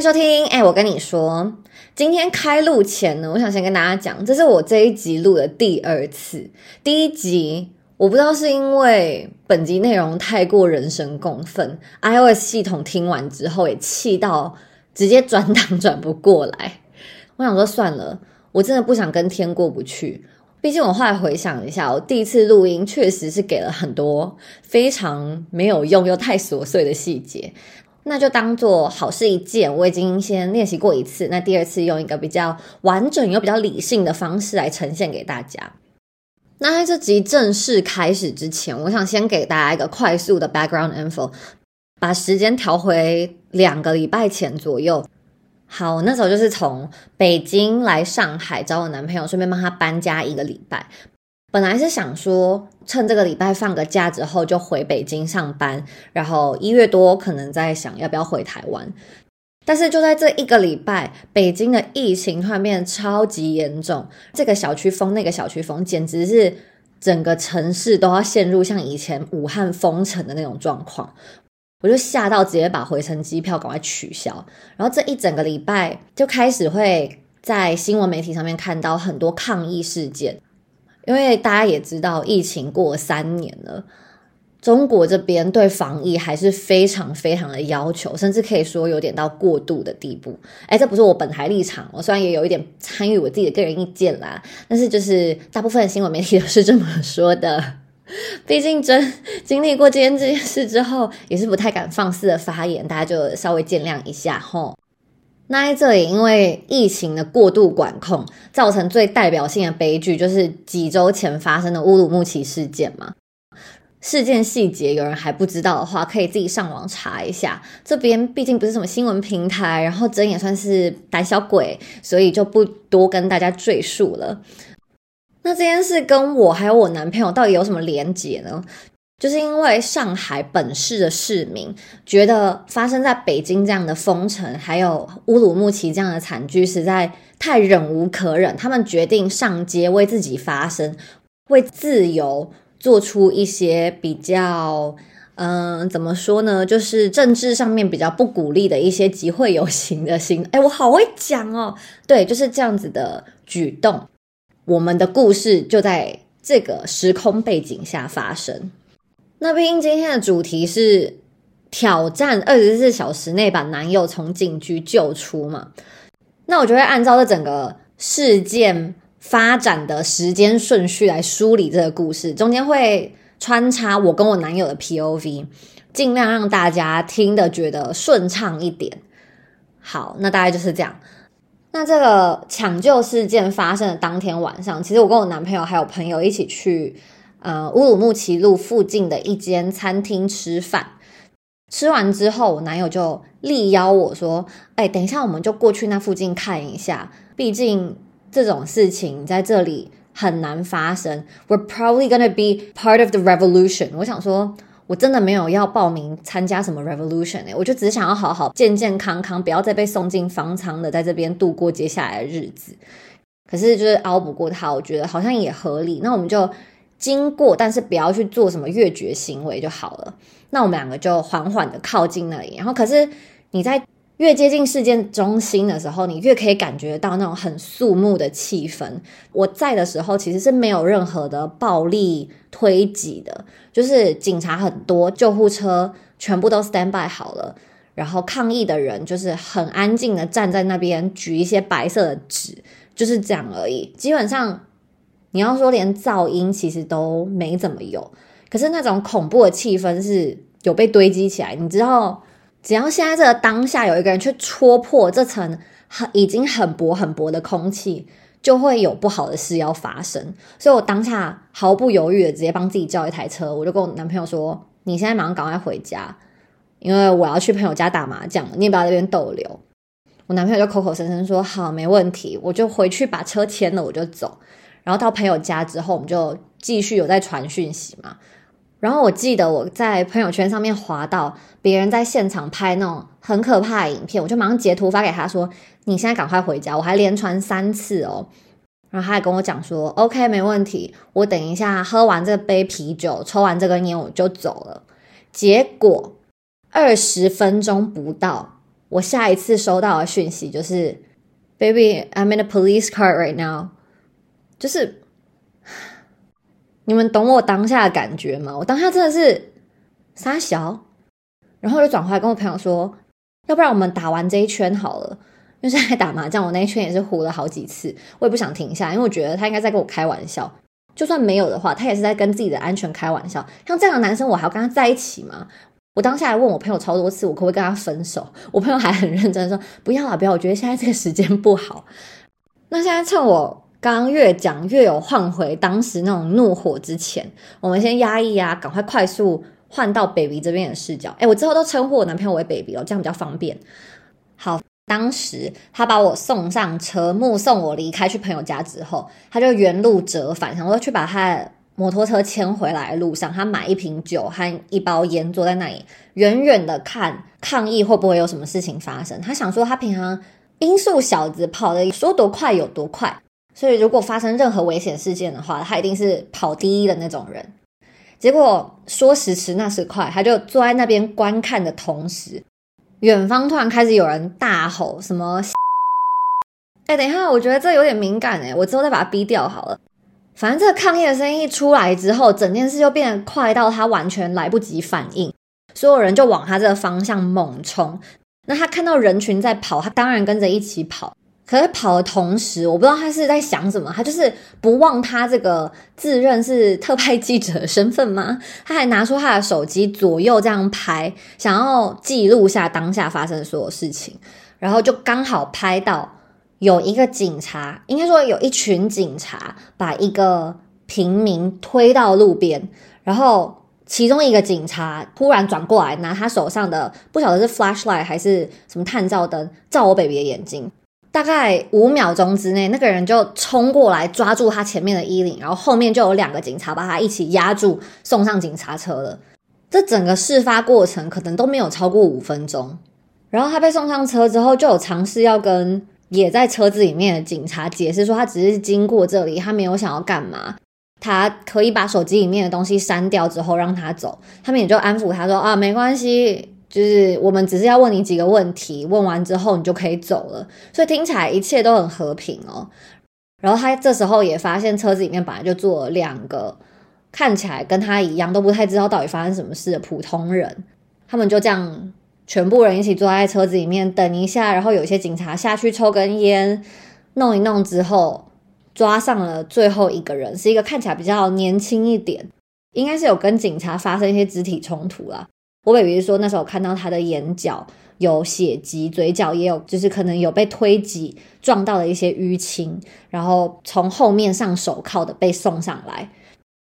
收听。哎，我跟你说，今天开录前呢，我想先跟大家讲，这是我这一集录的第二次。第一集我不知道是因为本集内容太过人神共愤，iOS 系统听完之后也气到直接转档转不过来。我想说算了，我真的不想跟天过不去。毕竟我后来回想一下，我第一次录音确实是给了很多非常没有用又太琐碎的细节。那就当做好事一件，我已经先练习过一次。那第二次用一个比较完整又比较理性的方式来呈现给大家。那在这集正式开始之前，我想先给大家一个快速的 background info，把时间调回两个礼拜前左右。好，那时候就是从北京来上海找我男朋友，顺便帮他搬家一个礼拜。本来是想说，趁这个礼拜放个假之后就回北京上班，然后一月多可能在想要不要回台湾。但是就在这一个礼拜，北京的疫情突然变得超级严重，这个小区封那个小区封，简直是整个城市都要陷入像以前武汉封城的那种状况。我就吓到，直接把回程机票赶快取消。然后这一整个礼拜就开始会在新闻媒体上面看到很多抗议事件。因为大家也知道，疫情过三年了，中国这边对防疫还是非常非常的要求，甚至可以说有点到过度的地步。哎，这不是我本台立场，我虽然也有一点参与我自己的个人意见啦，但是就是大部分新闻媒体都是这么说的。毕竟真经历过今天这件事之后，也是不太敢放肆的发言，大家就稍微见谅一下吼。那在这里，因为疫情的过度管控，造成最代表性的悲剧，就是几周前发生的乌鲁木齐事件嘛。事件细节有人还不知道的话，可以自己上网查一下。这边毕竟不是什么新闻平台，然后真也算是胆小鬼，所以就不多跟大家赘述了。那这件事跟我还有我男朋友到底有什么连结呢？就是因为上海本市的市民觉得发生在北京这样的封城，还有乌鲁木齐这样的惨剧实在太忍无可忍，他们决定上街为自己发声，为自由做出一些比较，嗯，怎么说呢？就是政治上面比较不鼓励的一些集会游行的行，哎，我好会讲哦，对，就是这样子的举动。我们的故事就在这个时空背景下发生。那毕竟今天的主题是挑战二十四小时内把男友从警局救出嘛？那我就会按照这整个事件发展的时间顺序来梳理这个故事，中间会穿插我跟我男友的 POV，尽量让大家听的觉得顺畅一点。好，那大概就是这样。那这个抢救事件发生的当天晚上，其实我跟我男朋友还有朋友一起去。呃，乌鲁木齐路附近的一间餐厅吃饭，吃完之后，我男友就力邀我说：“哎，等一下，我们就过去那附近看一下。毕竟这种事情在这里很难发生。We're probably gonna be part of the revolution。”我想说，我真的没有要报名参加什么 revolution 哎，我就只想要好好健健康康，不要再被送进方舱的，在这边度过接下来的日子。可是就是熬不过他，我觉得好像也合理。那我们就。经过，但是不要去做什么越绝行为就好了。那我们两个就缓缓的靠近那里，然后可是你在越接近事件中心的时候，你越可以感觉到那种很肃穆的气氛。我在的时候其实是没有任何的暴力推挤的，就是警察很多，救护车全部都 stand by 好了，然后抗议的人就是很安静的站在那边举一些白色的纸，就是这样而已，基本上。你要说连噪音其实都没怎么有，可是那种恐怖的气氛是有被堆积起来。你知道，只要现在这个当下有一个人去戳破这层很已经很薄很薄的空气，就会有不好的事要发生。所以我当下毫不犹豫的直接帮自己叫一台车，我就跟我男朋友说：“你现在马上赶快回家，因为我要去朋友家打麻将，你也不要在这边逗留。”我男朋友就口口声声说：“好，没问题。”我就回去把车牵了，我就走。然后到朋友家之后，我们就继续有在传讯息嘛。然后我记得我在朋友圈上面滑到别人在现场拍那种很可怕的影片，我就马上截图发给他说：“你现在赶快回家。”我还连传三次哦。然后他还跟我讲说：“OK，没问题，我等一下喝完这杯啤酒，抽完这根烟我就走了。”结果二十分钟不到，我下一次收到的讯息就是，Baby，I'm in a police car right now。就是你们懂我当下的感觉吗？我当下真的是傻小，然后就转回来跟我朋友说，要不然我们打完这一圈好了。因为现在打麻将，我那一圈也是胡了好几次，我也不想停下，因为我觉得他应该在跟我开玩笑。就算没有的话，他也是在跟自己的安全开玩笑。像这样的男生，我还要跟他在一起吗？我当下还问我朋友超多次，我可不可以跟他分手？我朋友还很认真说不要了，不要。我觉得现在这个时间不好。那现在趁我刚越讲越有换回当时那种怒火之前，我们先压抑啊，赶快快速换到 baby 这边的视角。哎，我之后都称呼我男朋友为 baby 哦，这样比较方便。好。当时他把我送上车，目送我离开去朋友家之后，他就原路折返，想说去把他摩托车牵回来。路上，他买一瓶酒和一包烟，坐在那里远远的看抗议会不会有什么事情发生。他想说，他平常音速小子跑的说多快有多快，所以如果发生任何危险事件的话，他一定是跑第一的那种人。结果说时迟那时快，他就坐在那边观看的同时。远方突然开始有人大吼什么？哎，等一下，我觉得这有点敏感哎，我之后再把它逼掉好了。反正这个抗议的声音一出来之后，整件事就变得快到他完全来不及反应，所有人就往他这个方向猛冲。那他看到人群在跑，他当然跟着一起跑。可是跑的同时，我不知道他是在想什么，他就是不忘他这个自认是特派记者的身份吗？他还拿出他的手机左右这样拍，想要记录下当下发生的所有事情。然后就刚好拍到有一个警察，应该说有一群警察把一个平民推到路边，然后其中一个警察突然转过来，拿他手上的不晓得是 flashlight 还是什么探照灯照我 baby 的眼睛。大概五秒钟之内，那个人就冲过来抓住他前面的衣领，然后后面就有两个警察把他一起压住，送上警察车了。这整个事发过程可能都没有超过五分钟。然后他被送上车之后，就有尝试要跟也在车子里面的警察解释说，他只是经过这里，他没有想要干嘛，他可以把手机里面的东西删掉之后让他走。他们也就安抚他说啊，没关系。就是我们只是要问你几个问题，问完之后你就可以走了，所以听起来一切都很和平哦。然后他这时候也发现车子里面本来就坐了两个看起来跟他一样都不太知道到底发生什么事的普通人，他们就这样全部人一起坐在车子里面等一下，然后有些警察下去抽根烟，弄一弄之后抓上了最后一个人，是一个看起来比较年轻一点，应该是有跟警察发生一些肢体冲突了。我比如说，那时候看到他的眼角有血迹，嘴角也有，就是可能有被推挤撞到的一些淤青，然后从后面上手铐的被送上来。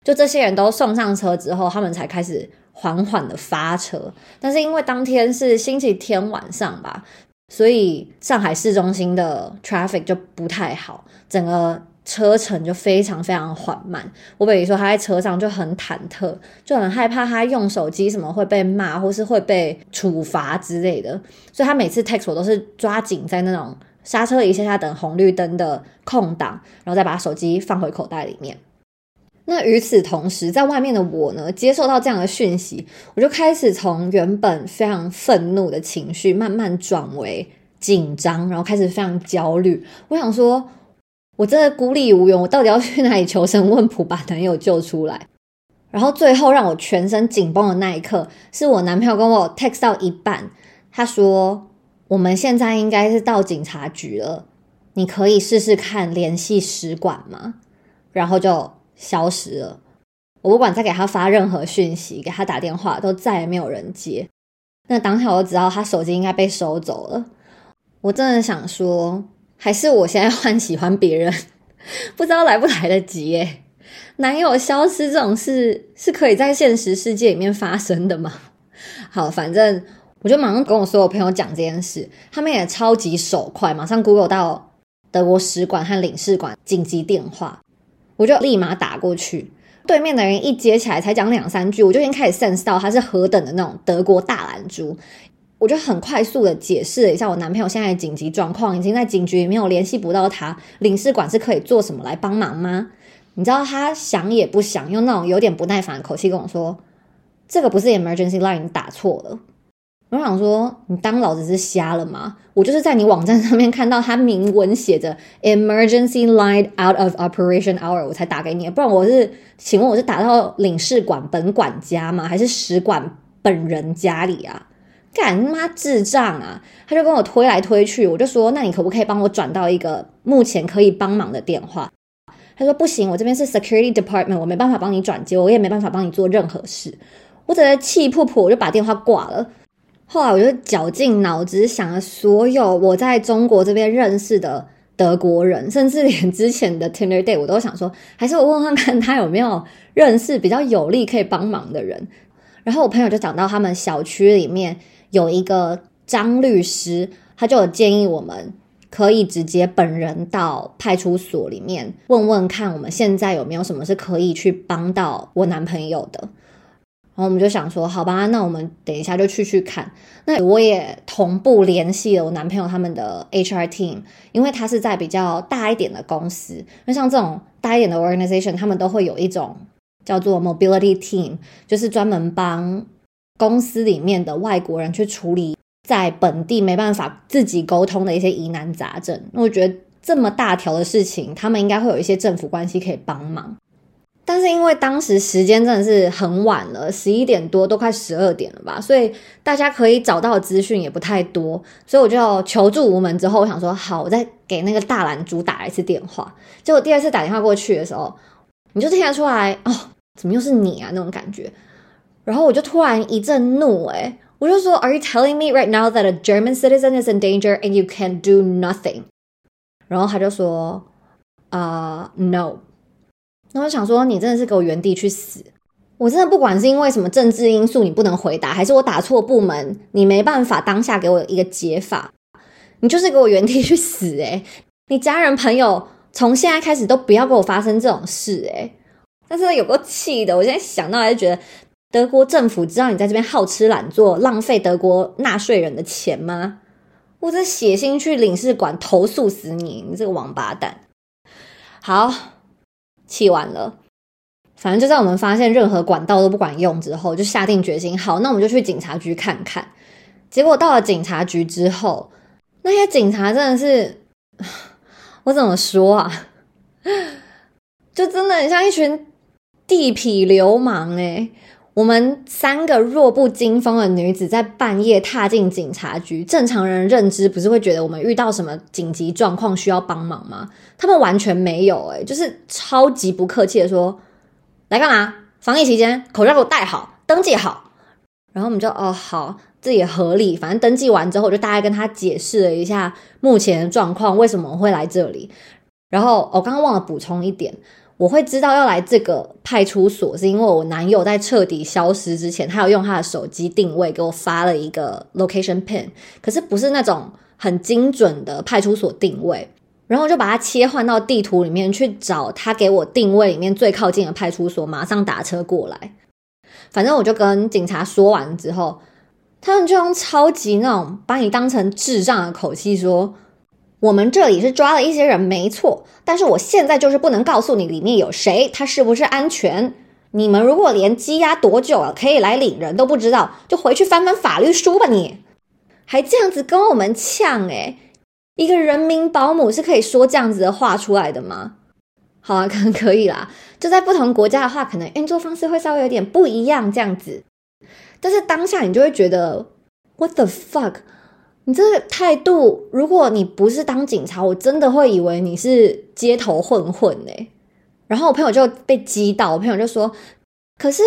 就这些人都送上车之后，他们才开始缓缓的发车。但是因为当天是星期天晚上吧，所以上海市中心的 traffic 就不太好，整个。车程就非常非常缓慢。我比如说他在车上就很忐忑，就很害怕他用手机什么会被骂，或是会被处罚之类的。所以他每次 text 我都是抓紧在那种刹车一下下等红绿灯的空档，然后再把手机放回口袋里面。那与此同时，在外面的我呢，接受到这样的讯息，我就开始从原本非常愤怒的情绪慢慢转为紧张，然后开始非常焦虑。我想说。我真的孤立无援，我到底要去哪里求神问卜把男友救出来？然后最后让我全身紧绷的那一刻，是我男朋友跟我 text 到一半，他说：“我们现在应该是到警察局了，你可以试试看联系使馆吗？”然后就消失了。我不管再给他发任何讯息，给他打电话，都再也没有人接。那当下我就知道他手机应该被收走了。我真的想说。还是我现在换喜欢别人，不知道来不来得及耶。男友消失这种事是可以在现实世界里面发生的吗？好，反正我就马上跟我所有朋友讲这件事，他们也超级手快，马上 Google 到德国使馆和领事馆紧急电话，我就立马打过去。对面的人一接起来，才讲两三句，我就已经开始 sense 到他是何等的那种德国大懒猪。我就很快速的解释了一下我男朋友现在的紧急状况，已经在警局里面有联系不到他，领事馆是可以做什么来帮忙吗？你知道他想也不想，用那种有点不耐烦的口气跟我说：“这个不是 emergency line，你打错了。”我想说，你当老子是瞎了吗？我就是在你网站上面看到他明文写着 “emergency line out of operation hour”，我才打给你，不然我是，请问我是打到领事馆本管家吗？还是使馆本人家里啊？干妈智障啊！他就跟我推来推去，我就说，那你可不可以帮我转到一个目前可以帮忙的电话？他说不行，我这边是 security department，我没办法帮你转接，我也没办法帮你做任何事。我整个气噗噗，我就把电话挂了。后来我就绞尽脑汁想了所有我在中国这边认识的德国人，甚至连之前的 Tinder Day 我都想说，还是我问问看他有没有认识比较有力可以帮忙的人。然后我朋友就讲到他们小区里面有一个张律师，他就有建议我们可以直接本人到派出所里面问问看，我们现在有没有什么是可以去帮到我男朋友的。然后我们就想说，好吧，那我们等一下就去去看。那我也同步联系了我男朋友他们的 HR team，因为他是在比较大一点的公司。那像这种大一点的 organization，他们都会有一种叫做 mobility team，就是专门帮公司里面的外国人去处理在本地没办法自己沟通的一些疑难杂症。那我觉得这么大条的事情，他们应该会有一些政府关系可以帮忙。但是因为当时时间真的是很晚了，十一点多都快十二点了吧，所以大家可以找到的资讯也不太多，所以我就求助无门。之后我想说，好，我再给那个大蓝猪打一次电话。结果第二次打电话过去的时候，你就听得出来，哦，怎么又是你啊？那种感觉。然后我就突然一阵怒，诶我就说，Are you telling me right now that a German citizen is in danger and you can do nothing？然后他就说，啊，No。那我想说，你真的是给我原地去死！我真的不管是因为什么政治因素，你不能回答，还是我打错部门，你没办法当下给我一个解法，你就是给我原地去死！诶你家人朋友从现在开始都不要给我发生这种事！诶但是有个气的，我现在想到还是觉得，德国政府知道你在这边好吃懒做，浪费德国纳税人的钱吗？我这写信去领事馆投诉死你！你这个王八蛋！好。气完了，反正就在我们发现任何管道都不管用之后，就下定决心，好，那我们就去警察局看看。结果到了警察局之后，那些警察真的是，我怎么说啊？就真的很像一群地痞流氓诶我们三个弱不禁风的女子在半夜踏进警察局，正常人认知不是会觉得我们遇到什么紧急状况需要帮忙吗？他们完全没有，诶就是超级不客气的说：“来干嘛？防疫期间口罩给我戴好，登记好。”然后我们就哦好，这也合理。反正登记完之后，我就大概跟他解释了一下目前的状况，为什么会来这里。然后我刚刚忘了补充一点。我会知道要来这个派出所，是因为我男友在彻底消失之前，他有用他的手机定位给我发了一个 location pin，可是不是那种很精准的派出所定位，然后就把它切换到地图里面去找他给我定位里面最靠近的派出所，马上打车过来。反正我就跟警察说完之后，他们就用超级那种把你当成智障的口气说。我们这里是抓了一些人，没错，但是我现在就是不能告诉你里面有谁，他是不是安全。你们如果连羁押多久了可以来领人都不知道，就回去翻翻法律书吧。你还这样子跟我们呛诶一个人民保姆是可以说这样子的话出来的吗？好啊，可能可以啦。就在不同国家的话，可能运作方式会稍微有点不一样这样子，但是当下你就会觉得 What the fuck？你这个态度，如果你不是当警察，我真的会以为你是街头混混哎。然后我朋友就被激到，我朋友就说：“可是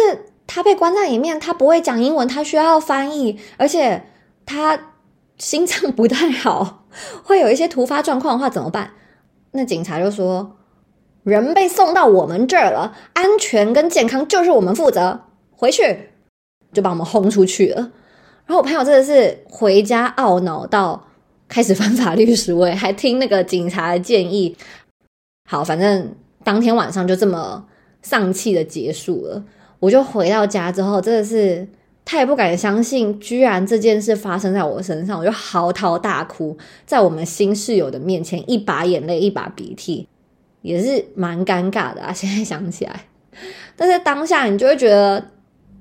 他被关在里面，他不会讲英文，他需要翻译，而且他心脏不太好，会有一些突发状况的话怎么办？”那警察就说：“人被送到我们这儿了，安全跟健康就是我们负责，回去就把我们轰出去了。”然后我朋友真的是回家懊恼到开始翻法律书，哎，还听那个警察的建议。好，反正当天晚上就这么丧气的结束了。我就回到家之后，真的是太不敢相信，居然这件事发生在我身上，我就嚎啕大哭，在我们新室友的面前，一把眼泪一把鼻涕，也是蛮尴尬的啊。现在想起来，但是当下你就会觉得。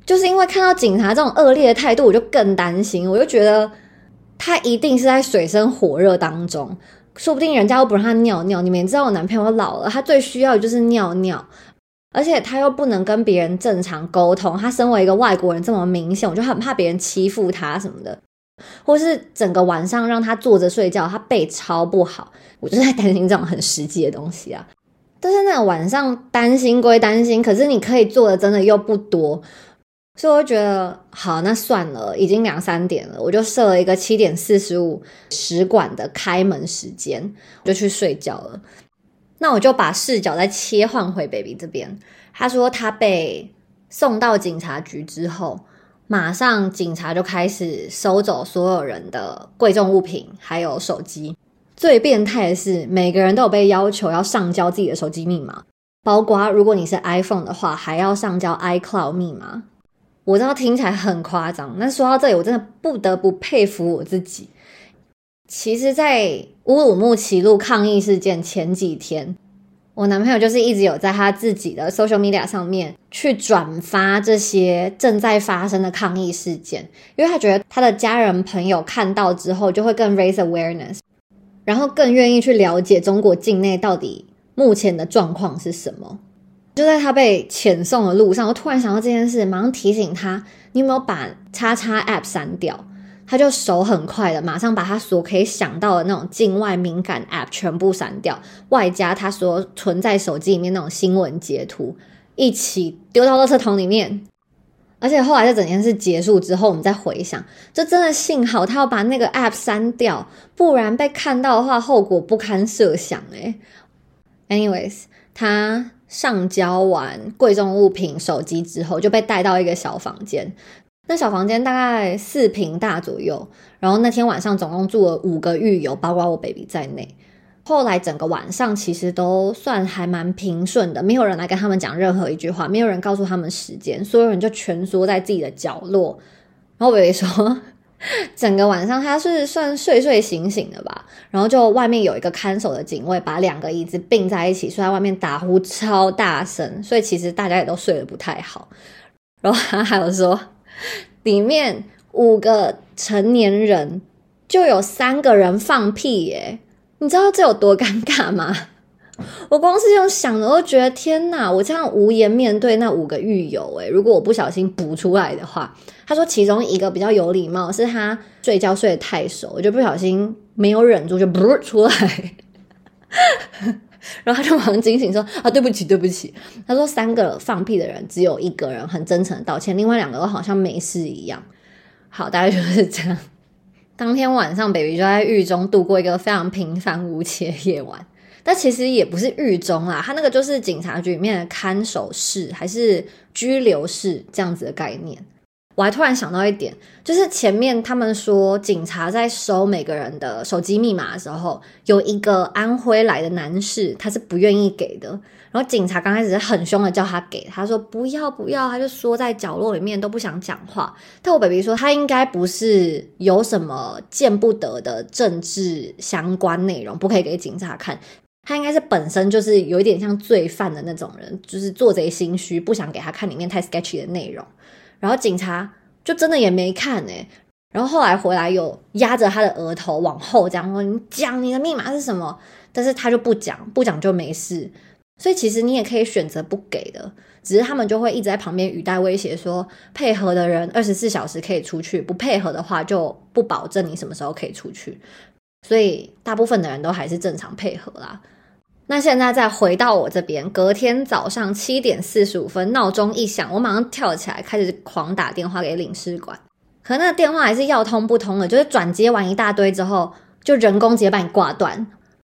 就是因为看到警察这种恶劣的态度，我就更担心，我就觉得他一定是在水深火热当中，说不定人家又不让他尿尿。你们也知道我男朋友老了，他最需要的就是尿尿，而且他又不能跟别人正常沟通。他身为一个外国人这么明显，我就很怕别人欺负他什么的，或是整个晚上让他坐着睡觉，他背超不好，我就在担心这种很实际的东西啊。但是那晚上担心归担心，可是你可以做的真的又不多。所以我觉得好，那算了，已经两三点了，我就设了一个七点四十五使馆的开门时间，就去睡觉了。那我就把视角再切换回 baby 这边。他说他被送到警察局之后，马上警察就开始收走所有人的贵重物品，还有手机。最变态的是，每个人都有被要求要上交自己的手机密码，包括如果你是 iPhone 的话，还要上交 iCloud 密码。我知道听起来很夸张，但说到这里，我真的不得不佩服我自己。其实，在乌鲁木齐路抗议事件前几天，我男朋友就是一直有在他自己的 social media 上面去转发这些正在发生的抗议事件，因为他觉得他的家人朋友看到之后就会更 raise awareness，然后更愿意去了解中国境内到底目前的状况是什么。就在他被遣送的路上，我突然想到这件事，马上提醒他：你有没有把叉叉 App 删掉？他就手很快的，马上把他所可以想到的那种境外敏感 App 全部删掉，外加他所存在手机里面那种新闻截图一起丢到垃圾桶里面。而且后来这整件事结束之后，我们再回想，就真的幸好他要把那个 App 删掉，不然被看到的话，后果不堪设想。诶 anyways，他。上交完贵重物品、手机之后，就被带到一个小房间。那小房间大概四平大左右。然后那天晚上总共住了五个狱友，包括我 baby 在内。后来整个晚上其实都算还蛮平顺的，没有人来跟他们讲任何一句话，没有人告诉他们时间，所有人就蜷缩在自己的角落。然后 baby 说。整个晚上他是算睡睡醒醒的吧，然后就外面有一个看守的警卫把两个椅子并在一起，睡在外面打呼超大声，所以其实大家也都睡得不太好。然后他还有说，里面五个成年人就有三个人放屁耶，你知道这有多尴尬吗？我光是用想的，都觉得天哪！我这样无颜面对那五个狱友，诶如果我不小心补出来的话，他说其中一个比较有礼貌，是他睡觉睡得太熟，我就不小心没有忍住就噗 出来，然后他就马上惊醒说啊对不起对不起。他说三个放屁的人只有一个人很真诚的道歉，另外两个都好像没事一样。好，大概就是这样。当天晚上，baby 就在狱中度过一个非常平凡无奇的夜晚。但其实也不是狱中啦，他那个就是警察局里面的看守室，还是拘留室这样子的概念。我还突然想到一点，就是前面他们说警察在收每个人的手机密码的时候，有一个安徽来的男士，他是不愿意给的。然后警察刚开始很凶的叫他给，他说不要不要，他就缩在角落里面都不想讲话。但我 baby 说他应该不是有什么见不得的政治相关内容，不可以给警察看。他应该是本身就是有一点像罪犯的那种人，就是做贼心虚，不想给他看里面太 sketchy 的内容。然后警察就真的也没看哎。然后后来回来有压着他的额头往后讲说：“你讲你的密码是什么？”但是他就不讲，不讲就没事。所以其实你也可以选择不给的，只是他们就会一直在旁边语带威胁说：“配合的人二十四小时可以出去，不配合的话就不保证你什么时候可以出去。”所以大部分的人都还是正常配合啦。那现在再回到我这边，隔天早上七点四十五分，闹钟一响，我马上跳起来，开始狂打电话给领事馆。可那个电话还是要通不通的，就是转接完一大堆之后，就人工直接把你挂断。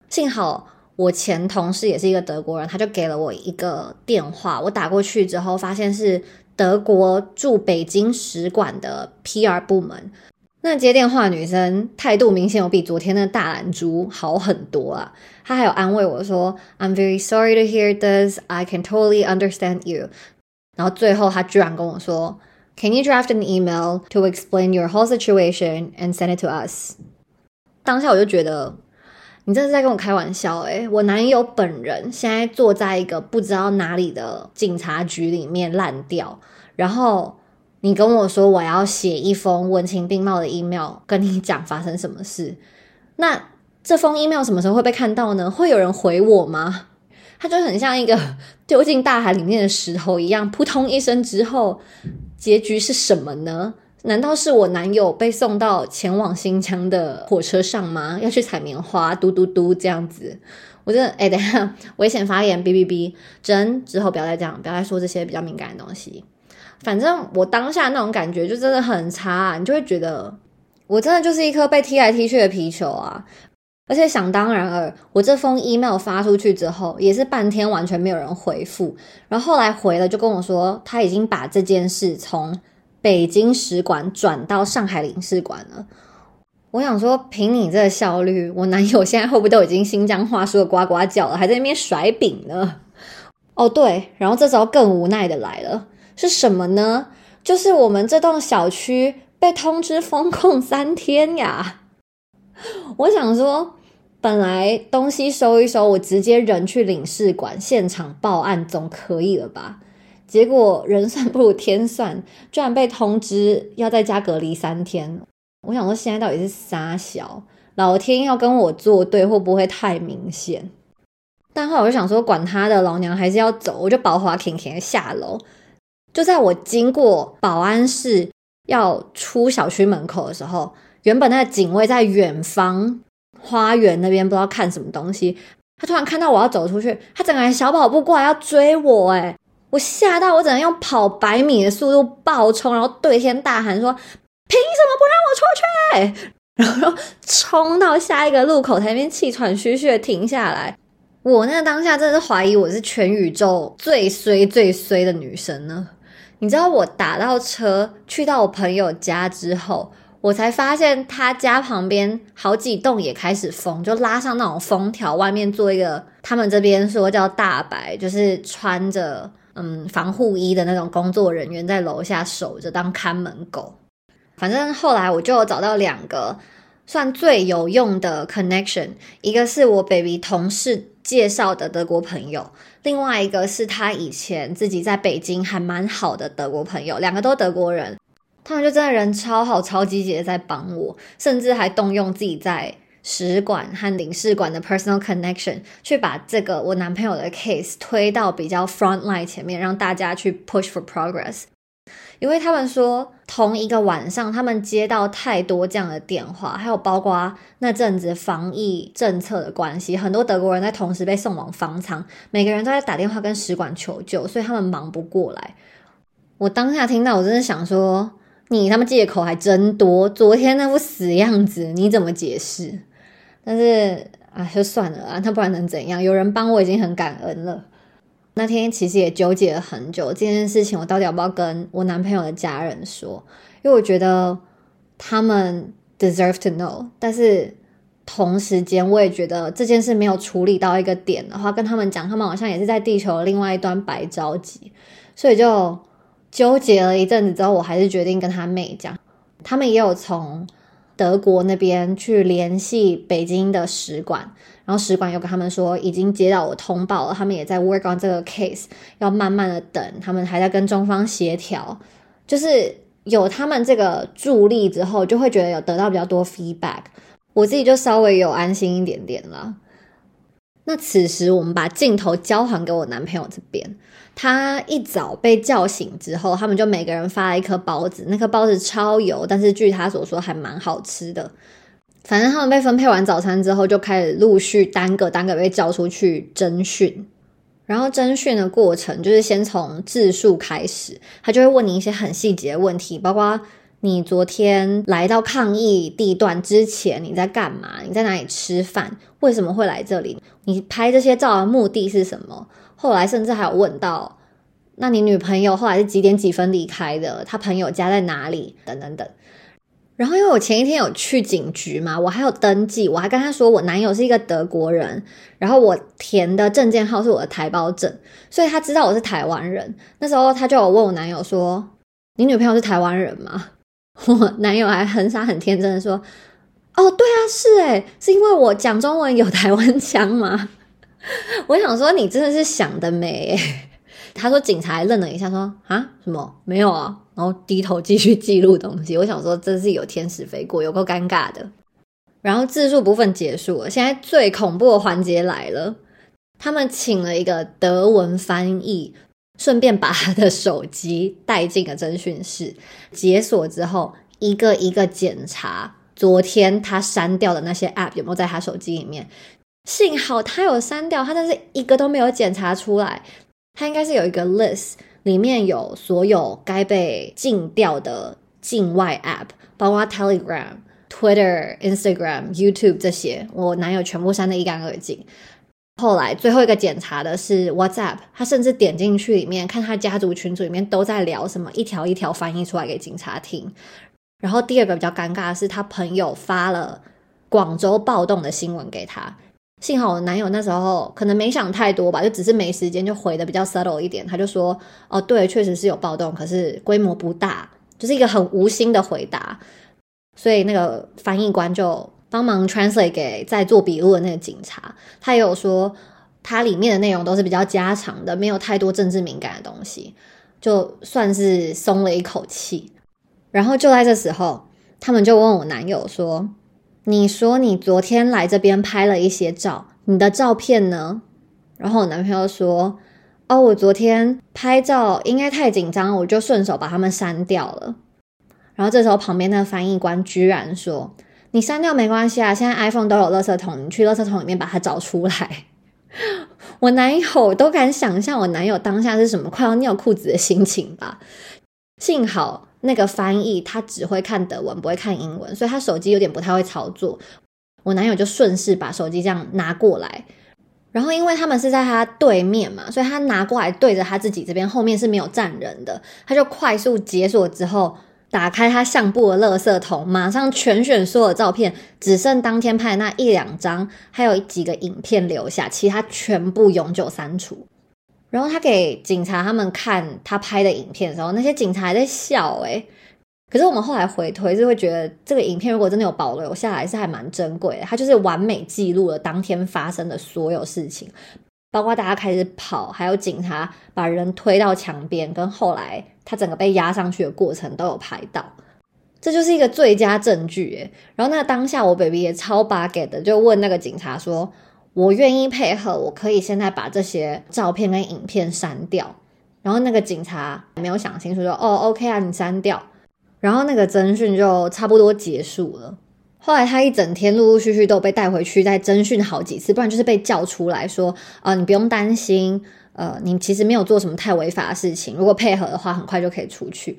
幸好我前同事也是一个德国人，他就给了我一个电话，我打过去之后，发现是德国驻北京使馆的 PR 部门。那接电话女生态度明显有比昨天的大懒猪好很多啊！她还有安慰我说：“I'm very sorry to hear this. I can totally understand you。”然后最后她居然跟我说：“Can you draft an email to explain your whole situation and send it to us？” 当下我就觉得你这是在跟我开玩笑诶，我男友本人现在坐在一个不知道哪里的警察局里面烂掉，然后。你跟我说我要写一封文情并茂的 email 跟你讲发生什么事，那这封 email 什么时候会被看到呢？会有人回我吗？它就很像一个 丢进大海里面的石头一样，扑通一声之后，结局是什么呢？难道是我男友被送到前往新疆的火车上吗？要去采棉花，嘟嘟嘟这样子？我真的哎，等一下危险发言，哔哔哔，真之后不要再这样，不要再说这些比较敏感的东西。反正我当下那种感觉就真的很差，你就会觉得我真的就是一颗被踢来踢去的皮球啊！而且想当然尔，我这封 email 发出去之后，也是半天完全没有人回复，然后后来回了就跟我说他已经把这件事从北京使馆转到上海领事馆了。我想说，凭你这效率，我男友现在会不会都已经新疆话说的呱呱叫了，还在那边甩饼呢？哦对，然后这时候更无奈的来了。是什么呢？就是我们这栋小区被通知封控三天呀！我想说，本来东西收一收，我直接人去领事馆现场报案总可以了吧？结果人算不如天算，居然被通知要在家隔离三天。我想说，现在到底是啥小？老天要跟我作对，会不会太明显？但后来我就想说，管他的，老娘还是要走，我就保滑停停下楼。就在我经过保安室要出小区门口的时候，原本那个警卫在远方花园那边不知道看什么东西，他突然看到我要走出去，他整个人小跑步过来要追我，哎，我吓到我只能用跑百米的速度暴冲，然后对天大喊说：“凭什么不让我出去？”然后冲到下一个路口，才边气喘吁吁的停下来。我那个当下真的是怀疑我是全宇宙最衰最衰的女生呢。你知道我打到车去到我朋友家之后，我才发现他家旁边好几栋也开始封，就拉上那种封条，外面做一个他们这边说叫大白，就是穿着嗯防护衣的那种工作人员在楼下守着当看门狗。反正后来我就找到两个算最有用的 connection，一个是我 baby 同事介绍的德国朋友。另外一个是他以前自己在北京还蛮好的德国朋友，两个都德国人，他们就真的人超好、超积极的在帮我，甚至还动用自己在使馆和领事馆的 personal connection 去把这个我男朋友的 case 推到比较 front line 前面，让大家去 push for progress。因为他们说，同一个晚上，他们接到太多这样的电话，还有包括那阵子防疫政策的关系，很多德国人在同时被送往方舱，每个人都在打电话跟使馆求救，所以他们忙不过来。我当下听到，我真的想说，你他妈借口还真多，昨天那副死样子，你怎么解释？但是啊，就算了啊，他不然能怎样？有人帮我已经很感恩了。那天其实也纠结了很久，这件事情我到底要不要跟我男朋友的家人说？因为我觉得他们 deserve to know，但是同时间我也觉得这件事没有处理到一个点的话，跟他们讲，他们好像也是在地球另外一端白着急，所以就纠结了一阵子之后，我还是决定跟他妹讲。他们也有从德国那边去联系北京的使馆。然后使馆又跟他们说，已经接到我通报了，他们也在 work on 这个 case，要慢慢的等，他们还在跟中方协调，就是有他们这个助力之后，就会觉得有得到比较多 feedback，我自己就稍微有安心一点点了。那此时我们把镜头交还给我男朋友这边，他一早被叫醒之后，他们就每个人发了一颗包子，那颗包子超油，但是据他所说还蛮好吃的。反正他们被分配完早餐之后，就开始陆续单个单个被叫出去侦讯。然后侦讯的过程就是先从自述开始，他就会问你一些很细节的问题，包括你昨天来到抗议地段之前你在干嘛？你在哪里吃饭？为什么会来这里？你拍这些照的目的是什么？后来甚至还有问到，那你女朋友后来是几点几分离开的？她朋友家在哪里？等等等。然后，因为我前一天有去警局嘛，我还有登记，我还跟他说我男友是一个德国人，然后我填的证件号是我的台胞证，所以他知道我是台湾人。那时候他就有问我男友说：“你女朋友是台湾人吗？”我男友还很傻很天真的说：“哦，对啊，是诶，是因为我讲中文有台湾腔吗？” 我想说你真的是想得美。他说警察愣了一下，说啊什么没有啊，然后低头继续记录东西。我想说真是有天使飞过，有够尴尬的。然后自述部分结束了，现在最恐怖的环节来了。他们请了一个德文翻译，顺便把他的手机带进了侦讯室，解锁之后，一个一个检查昨天他删掉的那些 App 有没有在他手机里面。幸好他有删掉，他但是一个都没有检查出来。他应该是有一个 list，里面有所有该被禁掉的境外 App，包括 Telegram。Twitter、Instagram、YouTube 这些，我男友全部删得一干二净。后来最后一个检查的是 WhatsApp，他甚至点进去里面看他家族群组里面都在聊什么，一条一条翻译出来给警察听。然后第二个比较尴尬的是，他朋友发了广州暴动的新闻给他，幸好我男友那时候可能没想太多吧，就只是没时间，就回的比较 subtle 一点，他就说：“哦，对，确实是有暴动，可是规模不大，就是一个很无心的回答。”所以那个翻译官就帮忙 translate 给在做笔录的那个警察，他也有说，它里面的内容都是比较家常的，没有太多政治敏感的东西，就算是松了一口气。然后就在这时候，他们就问我男友说：“你说你昨天来这边拍了一些照，你的照片呢？”然后我男朋友说：“哦，我昨天拍照应该太紧张，我就顺手把他们删掉了。”然后这时候，旁边那个翻译官居然说：“你删掉没关系啊，现在 iPhone 都有垃圾桶，你去垃圾桶里面把它找出来。”我男友都敢想象我男友当下是什么快要尿裤子的心情吧？幸好那个翻译他只会看德文，不会看英文，所以他手机有点不太会操作。我男友就顺势把手机这样拿过来，然后因为他们是在他对面嘛，所以他拿过来对着他自己这边，后面是没有站人的，他就快速解锁之后。打开他相簿的垃圾桶，马上全选所有照片，只剩当天拍的那一两张，还有几个影片留下，其他全部永久删除。然后他给警察他们看他拍的影片的时候，那些警察还在笑诶可是我们后来回推是会觉得，这个影片如果真的有保留下来，是还蛮珍贵的。它就是完美记录了当天发生的所有事情。包括大家开始跑，还有警察把人推到墙边，跟后来他整个被压上去的过程都有拍到，这就是一个最佳证据诶。然后那当下我 baby 也超 bug 的，就问那个警察说：“我愿意配合，我可以现在把这些照片跟影片删掉。”然后那个警察没有想清楚，说：“哦，OK 啊，你删掉。”然后那个侦讯就差不多结束了。后来他一整天陆陆续续都被带回去，再侦讯好几次，不然就是被叫出来说：“呃，你不用担心，呃，你其实没有做什么太违法的事情，如果配合的话，很快就可以出去。”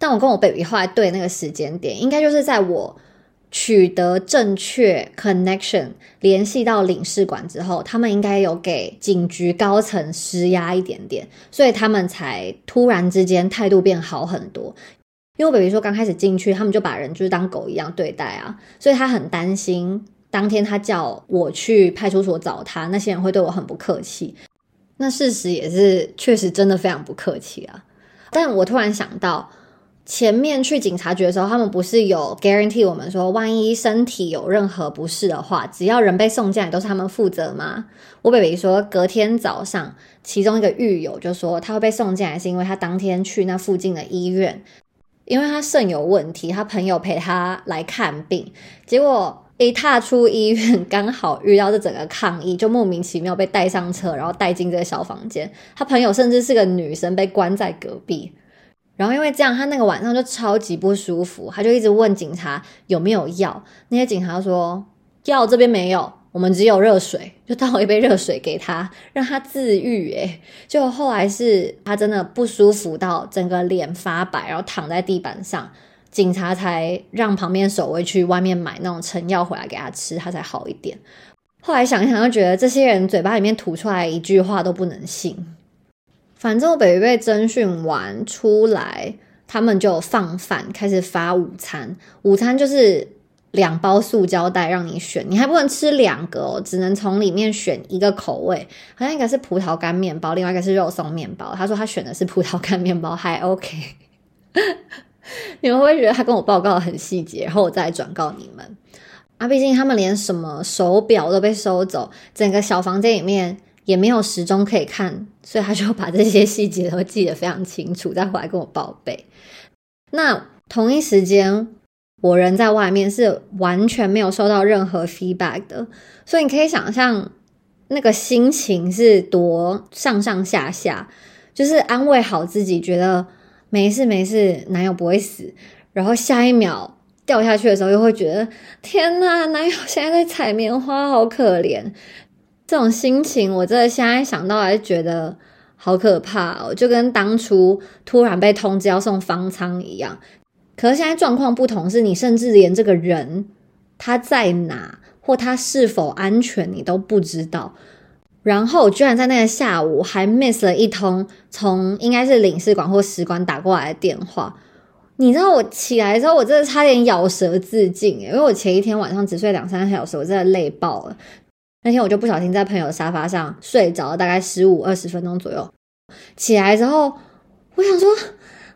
但我跟我 baby 后来对那个时间点，应该就是在我取得正确 connection 联系到领事馆之后，他们应该有给警局高层施压一点点，所以他们才突然之间态度变好很多。因为我 baby 说刚开始进去，他们就把人就是当狗一样对待啊，所以他很担心当天他叫我去派出所找他，那些人会对我很不客气。那事实也是确实真的非常不客气啊。但我突然想到，前面去警察局的时候，他们不是有 guarantee 我们说，万一身体有任何不适的话，只要人被送进来都是他们负责吗？我 baby 说隔天早上，其中一个狱友就说他会被送进来是因为他当天去那附近的医院。因为他肾有问题，他朋友陪他来看病，结果一踏出医院，刚好遇到这整个抗议，就莫名其妙被带上车，然后带进这个小房间。他朋友甚至是个女生，被关在隔壁。然后因为这样，他那个晚上就超级不舒服，他就一直问警察有没有药。那些警察说药这边没有。我们只有热水，就倒一杯热水给他，让他自愈。诶，就后来是他真的不舒服到整个脸发白，然后躺在地板上，警察才让旁边守卫去外面买那种成药回来给他吃，他才好一点。后来想一想，就觉得这些人嘴巴里面吐出来一句话都不能信。反正我北被征讯完出来，他们就放饭，开始发午餐。午餐就是。两包塑胶袋让你选，你还不能吃两个哦，只能从里面选一个口味。好像一个是葡萄干面包，另外一个是肉松面包。他说他选的是葡萄干面包，还 OK。你们会觉得他跟我报告很细节，然后我再转告你们？啊，毕竟他们连什么手表都被收走，整个小房间里面也没有时钟可以看，所以他就把这些细节都记得非常清楚，再回来跟我报备。那同一时间，我人在外面是完全没有收到任何 feedback 的，所以你可以想象那个心情是多上上下下，就是安慰好自己，觉得没事没事，男友不会死，然后下一秒。掉下去的时候，又会觉得天呐，男友现在在采棉花，好可怜。这种心情，我真的现在想到还是觉得好可怕哦，就跟当初突然被通知要送方舱一样。可是现在状况不同，是你甚至连这个人他在哪或他是否安全，你都不知道。然后居然在那个下午还 miss 了一通从应该是领事馆或使馆打过来的电话。你知道我起来之后，我真的差点咬舌自尽因为我前一天晚上只睡两三个小时，我真的累爆了。那天我就不小心在朋友沙发上睡着了，大概十五二十分钟左右。起来之后，我想说，我的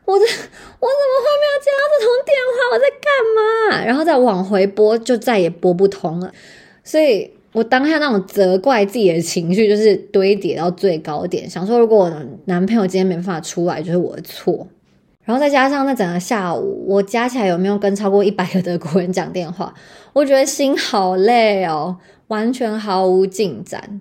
我怎么会没有接通电话？我在干嘛？然后再往回拨，就再也拨不通了。所以我当下那种责怪自己的情绪就是堆叠到最高点，想说如果我男朋友今天没办法出来，就是我的错。然后再加上那整个下午，我加起来有没有跟超过一百个德国人讲电话？我觉得心好累哦，完全毫无进展。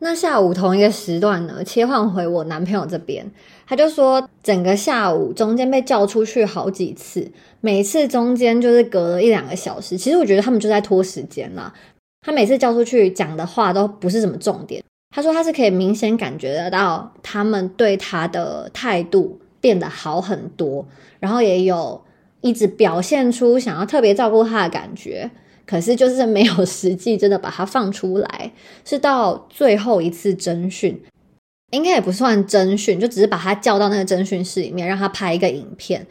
那下午同一个时段呢，切换回我男朋友这边，他就说整个下午中间被叫出去好几次，每次中间就是隔了一两个小时。其实我觉得他们就在拖时间啦。他每次叫出去讲的话都不是什么重点。他说他是可以明显感觉得到他们对他的态度。变得好很多，然后也有一直表现出想要特别照顾他的感觉，可是就是没有实际真的把他放出来。是到最后一次征讯，应该也不算侦讯，就只是把他叫到那个侦讯室里面，让他拍一个影片，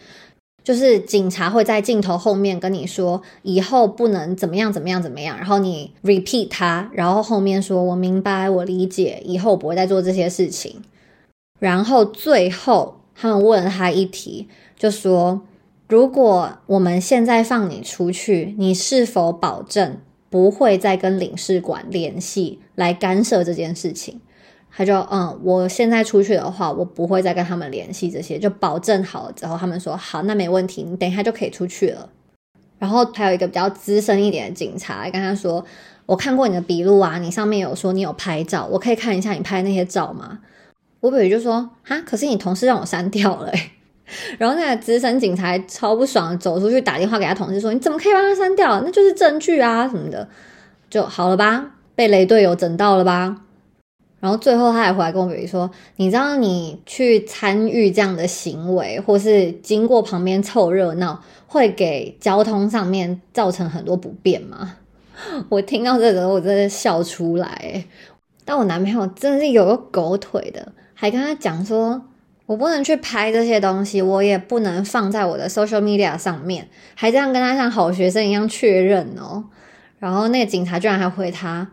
就是警察会在镜头后面跟你说以后不能怎么样怎么样怎么样，然后你 repeat 他，然后后面说我明白，我理解，以后不会再做这些事情，然后最后。他们问了他一题，就说：“如果我们现在放你出去，你是否保证不会再跟领事馆联系来干涉这件事情？”他就：“嗯，我现在出去的话，我不会再跟他们联系这些，就保证好了之后，他们说好，那没问题，你等一下就可以出去了。”然后还有一个比较资深一点的警察跟他说：“我看过你的笔录啊，你上面有说你有拍照，我可以看一下你拍那些照吗？”我比如就说哈，可是你同事让我删掉了，然后那个资深警察超不爽，走出去打电话给他同事说：“你怎么可以把他删掉？那就是证据啊什么的，就好了吧？被雷队友整到了吧？”然后最后他还回来跟我比如说：“你知道你去参与这样的行为，或是经过旁边凑热闹，会给交通上面造成很多不便吗？” 我听到这个，我真的笑出来。但我男朋友真的是有个狗腿的。还跟他讲说，我不能去拍这些东西，我也不能放在我的 social media 上面，还这样跟他像好学生一样确认哦。然后那个警察居然还回他，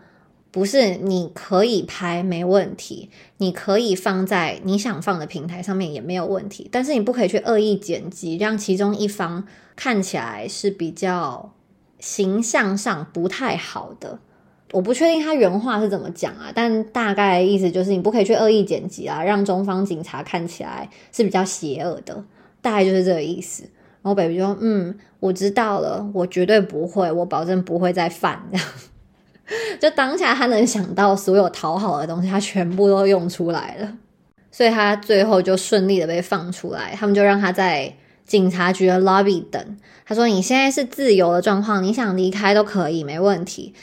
不是你可以拍没问题，你可以放在你想放的平台上面也没有问题，但是你不可以去恶意剪辑，让其中一方看起来是比较形象上不太好的。我不确定他原话是怎么讲啊，但大概意思就是你不可以去恶意剪辑啊，让中方警察看起来是比较邪恶的，大概就是这个意思。然后 baby 就说：“嗯，我知道了，我绝对不会，我保证不会再犯。”这样，就当下他能想到所有讨好的东西，他全部都用出来了，所以他最后就顺利的被放出来。他们就让他在警察局的 lobby 等。他说：“你现在是自由的状况，你想离开都可以，没问题。”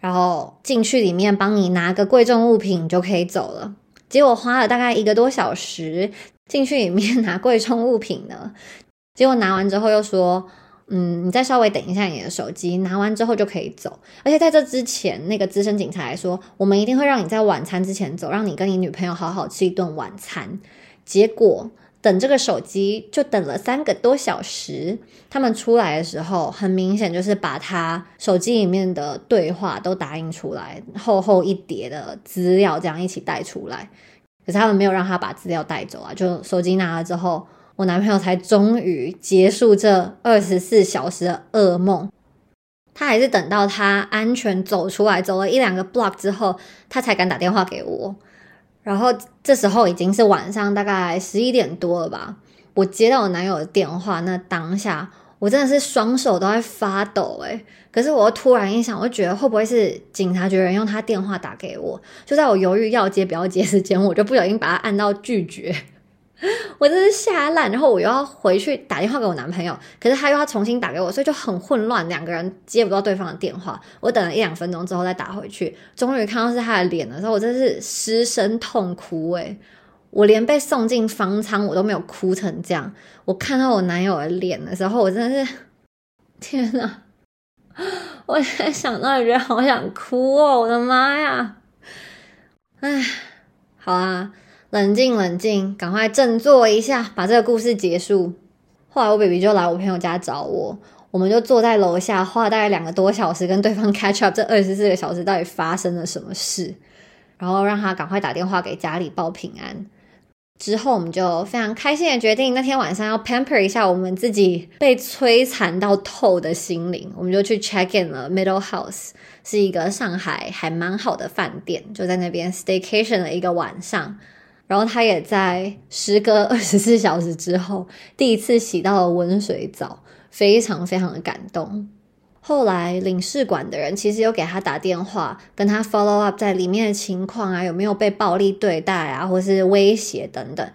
然后进去里面帮你拿个贵重物品你就可以走了。结果花了大概一个多小时进去里面拿贵重物品呢。结果拿完之后又说：“嗯，你再稍微等一下你的手机，拿完之后就可以走。”而且在这之前，那个资深警察还说：“我们一定会让你在晚餐之前走，让你跟你女朋友好好吃一顿晚餐。”结果。等这个手机就等了三个多小时，他们出来的时候，很明显就是把他手机里面的对话都打印出来，厚厚一叠的资料这样一起带出来。可是他们没有让他把资料带走啊，就手机拿了之后，我男朋友才终于结束这二十四小时的噩梦。他还是等到他安全走出来，走了一两个 block 之后，他才敢打电话给我。然后这时候已经是晚上大概十一点多了吧。我接到我男友的电话，那当下我真的是双手都在发抖诶可是我突然一想，我就觉得会不会是警察局人用他电话打给我？就在我犹豫要接不要接之间，我就不小心把他按到拒绝。我真是吓烂，然后我又要回去打电话给我男朋友，可是他又要重新打给我，所以就很混乱，两个人接不到对方的电话。我等了一两分钟之后再打回去，终于看到是他的脸的时候，我真是失声痛哭诶我连被送进方舱我都没有哭成这样。我看到我男友的脸的时候，我真的是 天哪！我现在想到觉得好想哭哦，我的妈呀！唉，好啊。冷静冷静，赶快振作一下，把这个故事结束。后来我 baby 就来我朋友家找我，我们就坐在楼下，花了大概两个多小时跟对方 catch up 这二十四个小时到底发生了什么事，然后让他赶快打电话给家里报平安。之后我们就非常开心的决定，那天晚上要 pamper 一下我们自己被摧残到透的心灵，我们就去 check in 了 Middle House，是一个上海还蛮好的饭店，就在那边 staycation 了一个晚上。然后他也在时隔 二十四小时之后，第一次洗到了温水澡，非常非常的感动。后来领事馆的人其实有给他打电话，跟他 follow up 在里面的情况啊，有没有被暴力对待啊，或是威胁等等。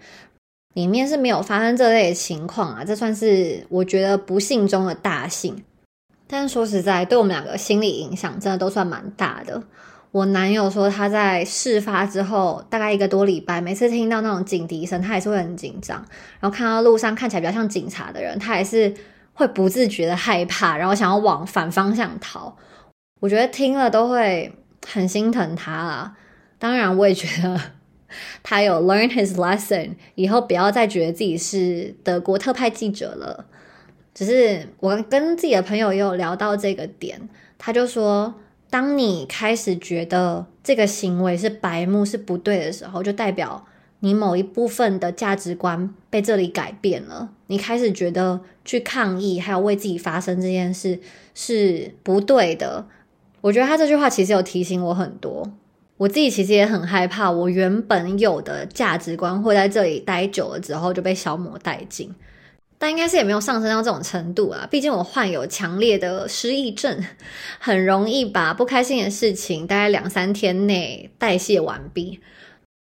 里面是没有发生这类的情况啊，这算是我觉得不幸中的大幸。但说实在，对我们两个心理影响真的都算蛮大的。我男友说，他在事发之后大概一个多礼拜，每次听到那种警笛声，他也是会很紧张。然后看到路上看起来比较像警察的人，他也是会不自觉的害怕，然后想要往反方向逃。我觉得听了都会很心疼他啊。当然，我也觉得 他有 learn his lesson，以后不要再觉得自己是德国特派记者了。只是我跟自己的朋友也有聊到这个点，他就说。当你开始觉得这个行为是白目是不对的时候，就代表你某一部分的价值观被这里改变了。你开始觉得去抗议，还有为自己发声这件事是不对的。我觉得他这句话其实有提醒我很多。我自己其实也很害怕，我原本有的价值观会在这里待久了之后就被消磨殆尽。但应该是也没有上升到这种程度啊，毕竟我患有强烈的失忆症，很容易把不开心的事情大概两三天内代谢完毕，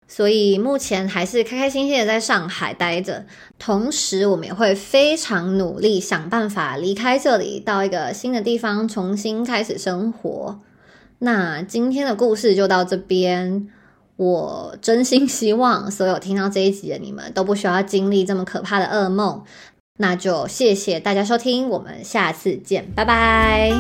所以目前还是开开心心的在上海待着。同时，我们也会非常努力想办法离开这里，到一个新的地方重新开始生活。那今天的故事就到这边，我真心希望所有听到这一集的你们都不需要经历这么可怕的噩梦。那就谢谢大家收听，我们下次见，拜拜。